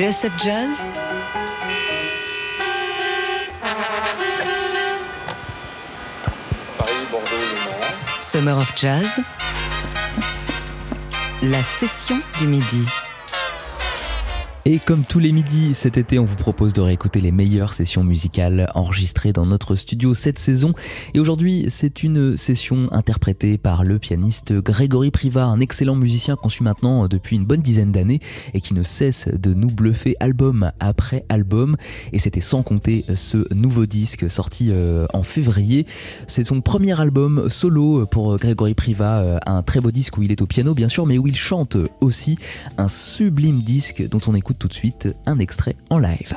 TSF Jazz Paris, Bordeaux. Summer of Jazz La session du midi. Et comme tous les midis cet été, on vous propose de réécouter les meilleures sessions musicales enregistrées dans notre studio cette saison. Et aujourd'hui, c'est une session interprétée par le pianiste Grégory Priva, un excellent musicien qu'on suit maintenant depuis une bonne dizaine d'années et qui ne cesse de nous bluffer album après album. Et c'était sans compter ce nouveau disque sorti euh, en février. C'est son premier album solo pour Grégory Priva, euh, un très beau disque où il est au piano bien sûr, mais où il chante aussi. Un sublime disque dont on écoute tout de suite un extrait en live.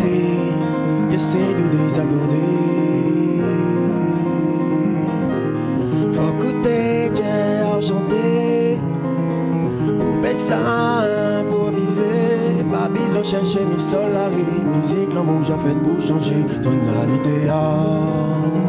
passer, j'essaie de désaccorder. Faut écouter, j'ai chanter. Pour ça improviser. Pas besoin de chercher mes solaris. Musique, l'amour, j'ai fait pour changer tonalité. Ah.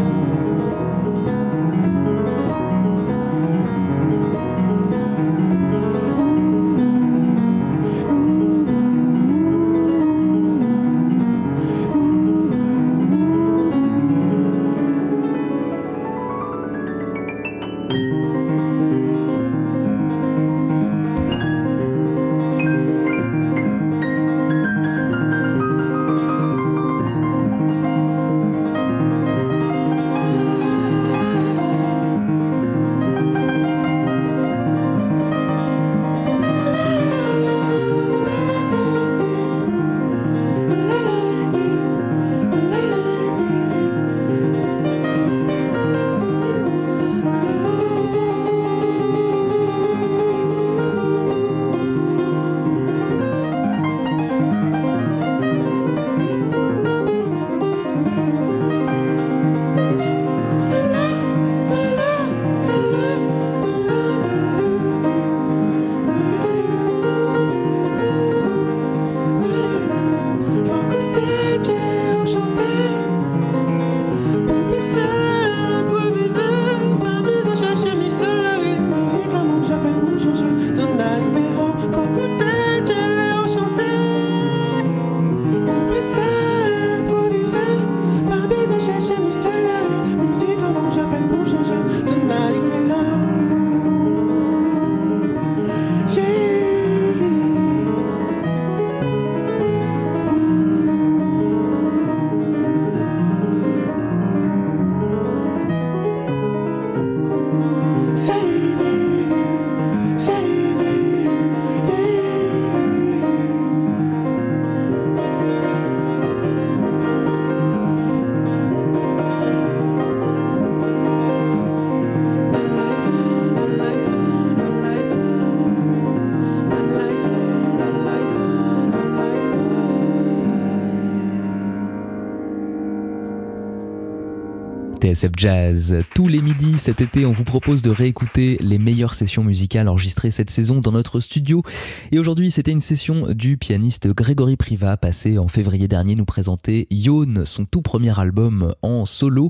TSF Jazz. Tous les midis cet été, on vous propose de réécouter les meilleures sessions musicales enregistrées cette saison dans notre studio. Et aujourd'hui, c'était une session du pianiste Grégory Priva, passé en février dernier, nous présenter Yone, son tout premier album en solo.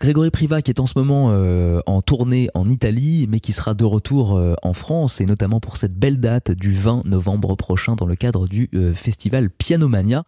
Grégory Priva qui est en ce moment euh, en tournée en Italie, mais qui sera de retour euh, en France, et notamment pour cette belle date du 20 novembre prochain dans le cadre du euh, festival Pianomania.